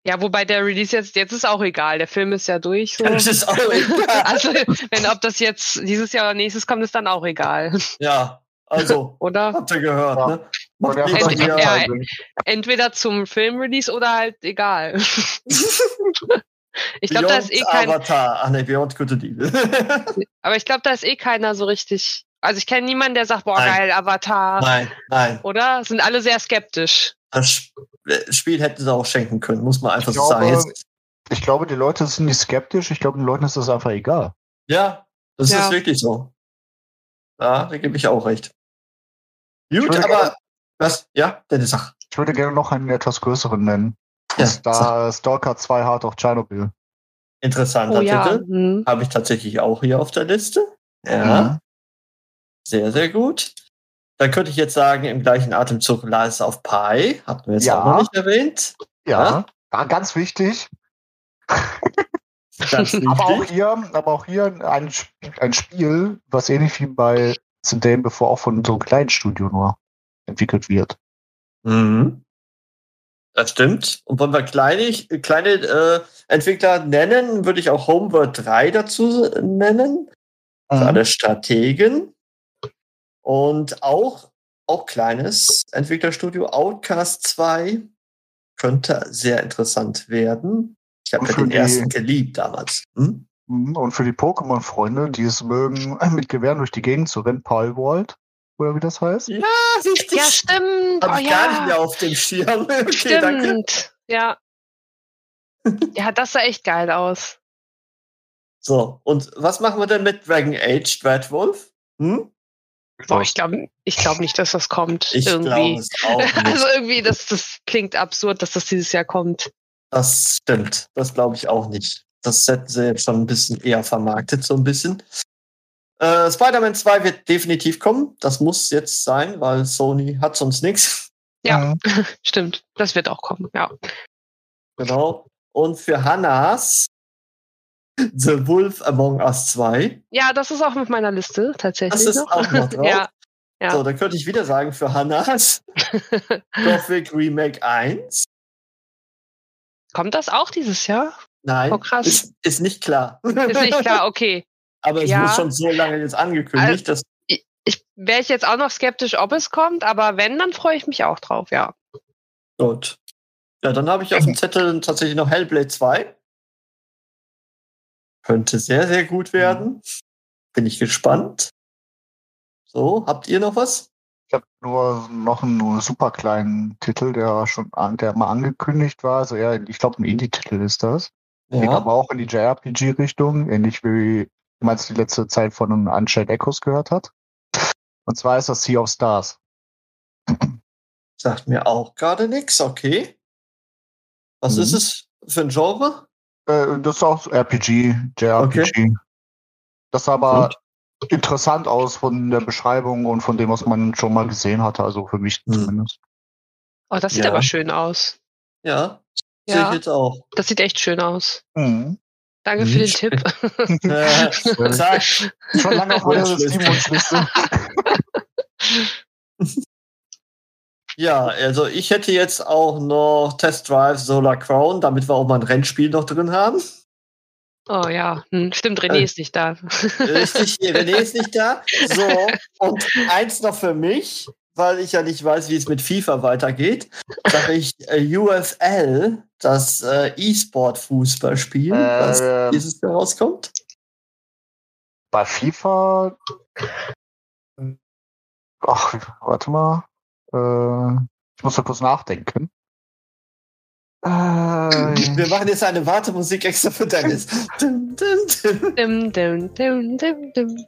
[SPEAKER 3] Ja, wobei der Release jetzt, jetzt ist auch egal. Der Film ist ja durch. So.
[SPEAKER 2] Das ist auch egal.
[SPEAKER 3] Also, wenn ob das jetzt dieses Jahr oder nächstes kommt, ist dann auch egal.
[SPEAKER 2] Ja, also,
[SPEAKER 3] Oder?
[SPEAKER 2] habt ihr gehört,
[SPEAKER 4] Ja.
[SPEAKER 2] ne? Macht
[SPEAKER 4] Und der
[SPEAKER 2] lieber
[SPEAKER 4] hat
[SPEAKER 3] Endlich-
[SPEAKER 2] hier-
[SPEAKER 3] ja,
[SPEAKER 4] ja,
[SPEAKER 3] Entweder zum Filmrelease oder halt egal. Ich glaube, da ist eh kein,
[SPEAKER 2] Avatar. Ach ne, Beyond Good and Evil.
[SPEAKER 3] aber ich glaube, da ist eh keiner so richtig. Also ich kenne niemanden, der sagt, boah,
[SPEAKER 2] Nein.
[SPEAKER 3] geil, Avatar.
[SPEAKER 2] nein, nein.
[SPEAKER 3] Oder? Sind alle sehr skeptisch.
[SPEAKER 2] Das Sp- Spiel hätten sie auch schenken können, muss man einfach
[SPEAKER 4] Ich
[SPEAKER 2] so sagen.
[SPEAKER 4] glaube,
[SPEAKER 2] Jetzt,
[SPEAKER 4] ich glaube, die Leute sind nicht skeptisch. Ich glaube, den Leuten ist das einfach egal.
[SPEAKER 2] ja, das
[SPEAKER 3] Ja.
[SPEAKER 2] ist wirklich so. Ja, da gebe ich auch recht. Gut, aber
[SPEAKER 4] gerne-
[SPEAKER 2] was? Ja, Dennis, sag.
[SPEAKER 4] Ich würde gerne noch einen etwas größeren nennen.
[SPEAKER 2] Ja,
[SPEAKER 4] da Stalker 2 Hard of Chernobyl.
[SPEAKER 2] Interessanter
[SPEAKER 3] Oh ja.
[SPEAKER 2] Titel.
[SPEAKER 3] Hm.
[SPEAKER 2] Habe ich tatsächlich auch hier auf der Liste. Ja,
[SPEAKER 4] Mhm.
[SPEAKER 2] sehr, sehr gut. Dann könnte ich jetzt sagen, im gleichen Atemzug Lies of Pi. Hatten wir jetzt
[SPEAKER 4] Ja.
[SPEAKER 2] auch noch nicht erwähnt.
[SPEAKER 4] Ja, ja, ganz wichtig.
[SPEAKER 2] Ganz
[SPEAKER 4] Aber auch
[SPEAKER 2] wichtig.
[SPEAKER 4] hier, aber auch hier ein, ein Spiel, was ähnlich wie bei Day Before auch von so einem kleinen Studio nur entwickelt wird.
[SPEAKER 2] Mhm. Das stimmt. Und wollen wir kleine, kleine äh, Entwickler nennen, würde ich auch Homeworld 3 dazu nennen. Für alle Strategen. Und auch, auch kleines Entwicklerstudio, Outcast 2, könnte sehr interessant werden. Ich habe ja den
[SPEAKER 4] die-
[SPEAKER 2] ersten geliebt damals. Hm?
[SPEAKER 4] Mhm, Und für die Pokémon-Freunde, die es mögen, mit Gewehren durch die Gegend zu rennen, Palworld, oder wie das heißt.
[SPEAKER 2] Ja, richtig.
[SPEAKER 3] Ja, stimmt.
[SPEAKER 2] Hab
[SPEAKER 3] Oh,
[SPEAKER 2] ich gar nicht
[SPEAKER 3] ja.
[SPEAKER 2] mehr auf dem Schirm. Okay, danke.
[SPEAKER 3] Stimmt. Ja. Ja, das sah echt geil aus.
[SPEAKER 2] So, und was machen wir denn mit Dragon Age Dreadwolf? Hm?
[SPEAKER 3] Boah, ich glaube ich glaub nicht, dass das kommt.
[SPEAKER 2] Ich glaube
[SPEAKER 3] irgendwie.
[SPEAKER 2] es auch nicht.
[SPEAKER 3] Also irgendwie, das, das klingt absurd, dass das dieses Jahr kommt.
[SPEAKER 2] Das stimmt. Das glaube ich auch nicht. Das hätten sie jetzt schon ein bisschen eher vermarktet, so ein bisschen. Äh, Spider-Man 2 wird definitiv kommen. Das muss jetzt sein, weil Sony hat sonst nichts.
[SPEAKER 3] Ja.
[SPEAKER 4] Mhm.
[SPEAKER 3] Stimmt. Das wird auch kommen, ja.
[SPEAKER 2] Genau. Und für Hannas The Wolf Among Us 2.
[SPEAKER 3] Ja, das ist auch mit meiner Liste tatsächlich.
[SPEAKER 2] Das ist
[SPEAKER 3] noch.
[SPEAKER 2] auch noch drauf.
[SPEAKER 3] ja. Ja.
[SPEAKER 2] So, dann könnte ich wieder sagen für Hannas Gothic Remake 1.
[SPEAKER 3] Kommt das auch dieses Jahr?
[SPEAKER 2] Nein,
[SPEAKER 3] Oh, krass.
[SPEAKER 2] Ist, ist nicht klar.
[SPEAKER 3] Ist nicht klar, okay.
[SPEAKER 2] Aber es
[SPEAKER 3] Ja.
[SPEAKER 2] wird schon so lange jetzt angekündigt, dass
[SPEAKER 3] Ich wäre ich jetzt auch noch skeptisch, ob es kommt, aber wenn, dann freue ich mich auch drauf, ja.
[SPEAKER 2] Gut. Ja, dann habe ich auf dem Zettel tatsächlich noch Hellblade 2. Könnte sehr, sehr gut werden. Bin ich gespannt. So, habt ihr noch was?
[SPEAKER 4] Ich habe nur noch einen super kleinen Titel, der schon an, der mal angekündigt war. Also eher, ich glaube, ein Indie-Titel ist das. Geht aber auch in die JRPG-Richtung, ähnlich wie man es die letzte Zeit von einem Unchained Echoes gehört hat. Und zwar ist das Sea of Stars.
[SPEAKER 2] Sagt mir auch gerade nichts, okay. Was
[SPEAKER 4] Mhm.
[SPEAKER 2] ist es für ein Genre?
[SPEAKER 4] Äh, das ist auch RPG, JRPG. Das sah aber interessant aus von der Beschreibung und von dem, was man schon mal gesehen hatte, also für mich
[SPEAKER 2] Hm.
[SPEAKER 4] zumindest.
[SPEAKER 3] Oh, das sieht
[SPEAKER 2] Ja.
[SPEAKER 3] aber schön aus.
[SPEAKER 2] Ja, sehe
[SPEAKER 3] Ja.
[SPEAKER 2] ich jetzt auch.
[SPEAKER 3] Das sieht echt schön aus.
[SPEAKER 4] Mhm.
[SPEAKER 3] Danke für den. Tipp.
[SPEAKER 2] Äh, zack.
[SPEAKER 4] Schon lange auf meiner
[SPEAKER 2] Wunschliste.
[SPEAKER 4] Steam-Wunschliste.
[SPEAKER 2] Ja, also ich hätte jetzt auch noch Test Drive Solar Crown, damit wir auch mal ein Rennspiel noch drin haben.
[SPEAKER 3] Oh ja, hm, stimmt, René
[SPEAKER 2] Äh.
[SPEAKER 3] ist nicht da.
[SPEAKER 2] Richtig, René ist nicht da. So, und eins noch für mich, weil ich ja nicht weiß, wie es mit FIFA weitergeht, sage ich äh, UFL, das äh, E-Sport-Fußballspiel, was
[SPEAKER 4] Ähm.
[SPEAKER 2] dieses Jahr rauskommt.
[SPEAKER 4] Bei FIFA. Ach, warte mal. Äh, ich muss da kurz nachdenken. Äh,
[SPEAKER 2] Wir machen jetzt eine Wartemusik extra für Dennis. Dum, dum, dum.
[SPEAKER 3] Dim, dim, dim, dim, dim.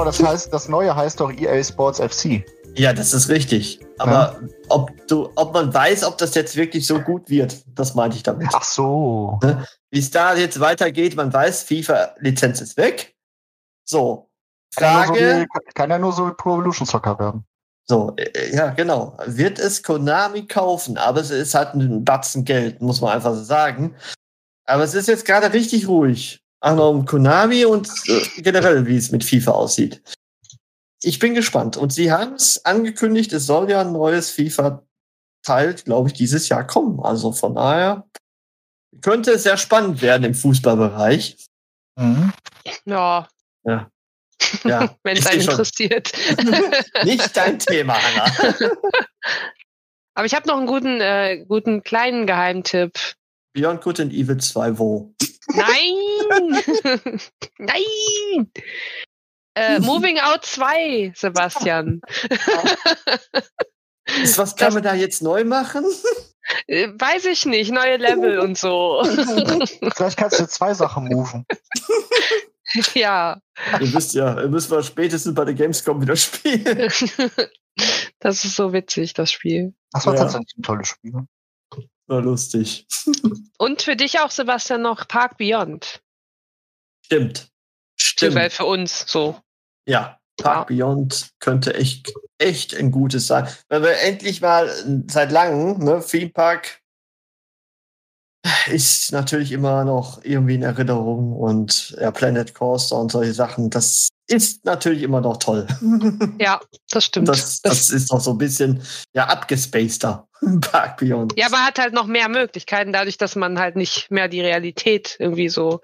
[SPEAKER 4] Genau, das heißt, das neue heißt doch EA Sports FC.
[SPEAKER 2] Ja, das ist richtig. Aber ob, du, ob man weiß, ob das jetzt wirklich so gut wird, das meinte ich damit.
[SPEAKER 4] Ach so.
[SPEAKER 2] Wie es da jetzt weitergeht, man weiß, FIFA-Lizenz ist weg. So,
[SPEAKER 4] Kann ja, nur so
[SPEAKER 2] Frage.
[SPEAKER 4] kann ja nur so wie Pro Evolution Soccer werden.
[SPEAKER 2] So, äh, ja, genau. Wird es Konami kaufen? Aber es ist halt ein Batzen Geld, muss man einfach so sagen. Aber es ist jetzt gerade richtig ruhig. Auch noch um Konami und äh, generell, wie es mit FIFA aussieht. Ich bin gespannt. Und sie haben es angekündigt, es soll ja ein neues FIFA-Teil, glaube ich, dieses Jahr kommen. Also von daher könnte es sehr spannend werden im Fußballbereich.
[SPEAKER 4] Mhm.
[SPEAKER 3] Ja,
[SPEAKER 2] Ja,
[SPEAKER 3] wenn es einen interessiert.
[SPEAKER 2] Nicht dein Thema, Anna.
[SPEAKER 3] Aber ich habe noch einen guten, äh, guten kleinen Geheimtipp.
[SPEAKER 2] Beyond Good and Evil 2 wo?
[SPEAKER 3] Nein! Nein! Äh, Moving Out 2, Sebastian.
[SPEAKER 2] Ist, was kann man da jetzt neu machen?
[SPEAKER 3] Äh, Weiß ich nicht, neue Level und so.
[SPEAKER 4] Vielleicht kannst du zwei Sachen moven.
[SPEAKER 3] ja,
[SPEAKER 2] Ihr wisst ja, müssen wir spätestens bei der Gamescom wieder spielen.
[SPEAKER 3] das ist so witzig, das Spiel.
[SPEAKER 4] Das war
[SPEAKER 2] Ja.
[SPEAKER 4] tatsächlich ein tolles Spiel.
[SPEAKER 2] War lustig.
[SPEAKER 3] Und für dich auch, Sebastian, noch Park Beyond.
[SPEAKER 2] Stimmt. Stimmt.
[SPEAKER 3] für uns so.
[SPEAKER 2] Ja. Park Beyond könnte echt, echt ein gutes sein. Wenn wir endlich mal seit langem, ne, Theme Park ist natürlich immer noch irgendwie in Erinnerung und ja, Planet Coaster und solche Sachen, das ist natürlich immer noch toll.
[SPEAKER 3] Ja, das stimmt.
[SPEAKER 2] Das, das ist doch so ein bisschen ja abgespaceder. Park Beyond.
[SPEAKER 3] ja, aber hat halt noch mehr Möglichkeiten, dadurch, dass man halt nicht mehr die Realität irgendwie so,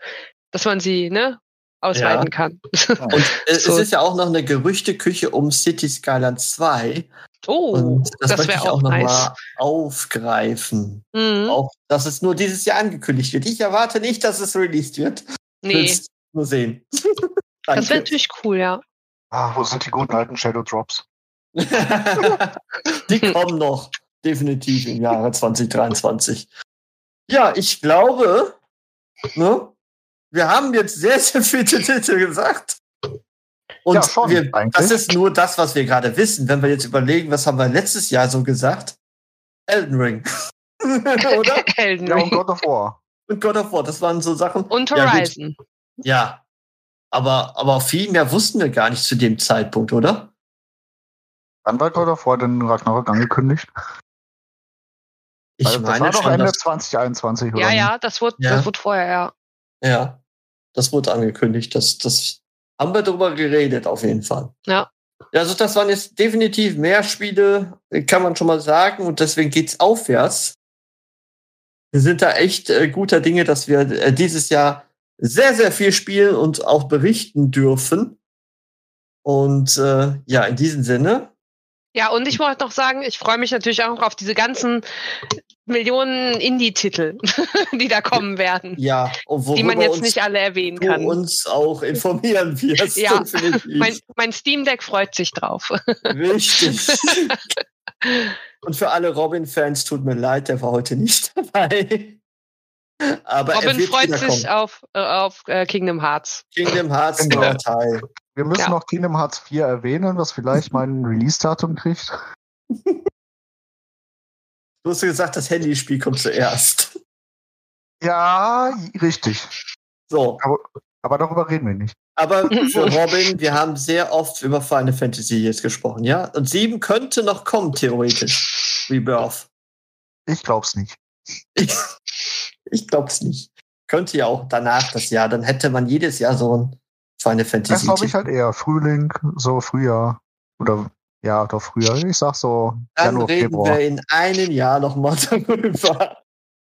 [SPEAKER 3] dass man sie, ne, ausweiten kann.
[SPEAKER 2] Und äh,
[SPEAKER 3] So.
[SPEAKER 2] es ist ja auch noch eine Gerüchteküche um City Skyline 2.
[SPEAKER 3] Oh,
[SPEAKER 2] Und das,
[SPEAKER 3] das
[SPEAKER 2] möchte
[SPEAKER 3] wäre
[SPEAKER 2] ich auch
[SPEAKER 3] auch
[SPEAKER 2] noch
[SPEAKER 3] nice.
[SPEAKER 2] mal aufgreifen.
[SPEAKER 3] Mhm.
[SPEAKER 2] Auch, dass es nur dieses Jahr angekündigt wird. Ich erwarte nicht, dass es released wird.
[SPEAKER 3] Nee,
[SPEAKER 2] Will's nur sehen.
[SPEAKER 3] das wäre natürlich cool, ja.
[SPEAKER 4] Ah, wo sind die guten alten Shadow Drops?
[SPEAKER 2] Die kommen noch definitiv im Jahre 2023. Ja, ich glaube, ne, wir haben jetzt sehr, sehr viele Titel gesagt. Und
[SPEAKER 4] Ja, schon,
[SPEAKER 2] wir, das ist nur das, was wir gerade wissen. Wenn wir jetzt überlegen, was haben wir letztes Jahr so gesagt? Elden Ring. Oder?
[SPEAKER 3] Elden
[SPEAKER 4] Ja, und
[SPEAKER 3] Ring.
[SPEAKER 4] God of War.
[SPEAKER 2] Und God of War, das waren so Sachen.
[SPEAKER 3] Und
[SPEAKER 2] Ja.
[SPEAKER 3] Horizon.
[SPEAKER 2] Ja. Aber, aber viel mehr wussten wir gar nicht zu dem Zeitpunkt, oder?
[SPEAKER 4] Wann war God of War denn Ragnarok angekündigt?
[SPEAKER 2] Ich
[SPEAKER 4] Also, das
[SPEAKER 2] meine
[SPEAKER 4] war doch
[SPEAKER 2] schon,
[SPEAKER 4] Ende
[SPEAKER 2] dass,
[SPEAKER 4] 2021, oder?
[SPEAKER 3] ja,
[SPEAKER 4] nicht?
[SPEAKER 3] ja, das wurde,
[SPEAKER 2] Ja.
[SPEAKER 3] das wurde vorher, ja.
[SPEAKER 2] ja, das wurde angekündigt. Das, das haben wir darüber geredet, auf jeden Fall.
[SPEAKER 3] Ja.
[SPEAKER 2] Ja, Also das waren jetzt definitiv mehr Spiele, kann man schon mal sagen, und deswegen geht's aufwärts. Wir sind da echt äh, guter Dinge, dass wir äh, dieses Jahr sehr, sehr viel spielen und auch berichten dürfen. Und äh, ja, in diesem Sinne,
[SPEAKER 3] Ja, und ich wollte noch sagen, ich freue mich natürlich auch auf diese ganzen Millionen Indie-Titel, die da kommen werden,
[SPEAKER 2] ja,
[SPEAKER 3] die man jetzt nicht alle erwähnen
[SPEAKER 2] du
[SPEAKER 3] kann.
[SPEAKER 2] uns auch informieren wirst.
[SPEAKER 3] Ja. Mein, mein Steam Deck freut sich drauf.
[SPEAKER 2] Richtig. Und für alle Robin-Fans tut mir leid, der war heute nicht dabei. Aber er
[SPEAKER 3] Robin
[SPEAKER 2] wird
[SPEAKER 3] freut sich auf, äh, auf äh, Kingdom Hearts.
[SPEAKER 2] Kingdom Hearts
[SPEAKER 4] Genau.
[SPEAKER 2] neuer Teil.
[SPEAKER 4] Wir müssen
[SPEAKER 3] Ja.
[SPEAKER 4] noch Kingdom Hearts 4 erwähnen, was vielleicht mal ein Release-Datum kriegt.
[SPEAKER 2] Du hast gesagt, das Handyspiel kommt zuerst.
[SPEAKER 4] Ja, richtig.
[SPEAKER 2] So,
[SPEAKER 4] Aber darüber reden wir nicht.
[SPEAKER 2] aber für Robin, wir haben sehr oft über Final Fantasy jetzt gesprochen, ja? Und sieben könnte noch kommen, theoretisch. Rebirth.
[SPEAKER 4] Ich glaub's nicht.
[SPEAKER 2] Ich, ich glaub's nicht. Könnte ja auch danach das Jahr, dann hätte man jedes Jahr so ein Final
[SPEAKER 4] Das
[SPEAKER 2] Fantasy.
[SPEAKER 4] glaube ich halt eher. Frühling, so Frühjahr. Oder ja, doch Frühjahr. Ich sag so
[SPEAKER 2] Dann
[SPEAKER 4] Januar,
[SPEAKER 2] reden
[SPEAKER 4] Februar.
[SPEAKER 2] wir in einem Jahr noch mal darüber.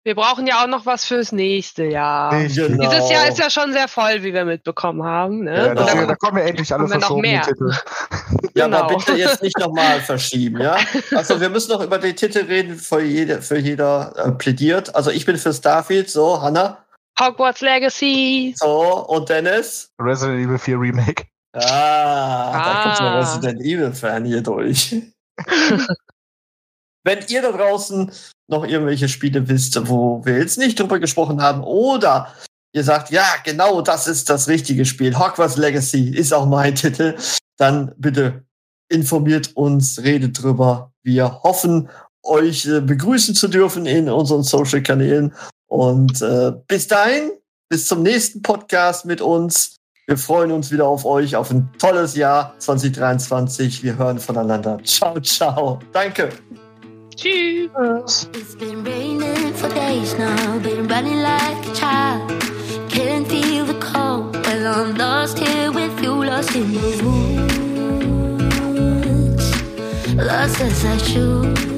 [SPEAKER 3] Wir brauchen ja auch noch was fürs nächste Jahr.
[SPEAKER 2] Genau.
[SPEAKER 3] Dieses Jahr ist ja schon sehr voll, wie wir mitbekommen haben. Ne?
[SPEAKER 4] Ja,
[SPEAKER 2] Genau.
[SPEAKER 4] deswegen, da kommen ja endlich alle
[SPEAKER 3] haben wir noch
[SPEAKER 4] verschobenen
[SPEAKER 3] mehr.
[SPEAKER 4] Titel.
[SPEAKER 2] Ja, aber
[SPEAKER 3] Genau.
[SPEAKER 2] bitte jetzt nicht nochmal verschieben, ja? Also wir müssen noch über den Titel reden, für, jede, für jeder äh, plädiert. Also ich bin für Starfield, so, Hanna.
[SPEAKER 3] Hogwarts Legacy.
[SPEAKER 2] So, und Dennis.
[SPEAKER 4] Resident Evil 4 Remake.
[SPEAKER 2] Ah, da kommt der
[SPEAKER 3] Ah.
[SPEAKER 2] Resident Evil-Fan hier durch. Wenn ihr da draußen noch irgendwelche Spiele wisst, wo wir jetzt nicht drüber gesprochen haben, oder ihr sagt, ja, genau, das ist das richtige Spiel, Hogwarts Legacy ist auch mein Titel, dann bitte informiert uns, redet drüber. Wir hoffen, euch äh, begrüßen zu dürfen in unseren Social-Kanälen. Und äh, bis dahin, bis zum nächsten Podcast mit uns. Wir freuen uns wieder auf euch, auf ein tolles Jahr 2023. Wir hören voneinander. Ciao, ciao. Danke.
[SPEAKER 3] Tschüss.
[SPEAKER 5] It's been raining for days now, been running like a child. Can't feel the cold. Well, I'm lost here with you, lost in the woods. Lost as I should.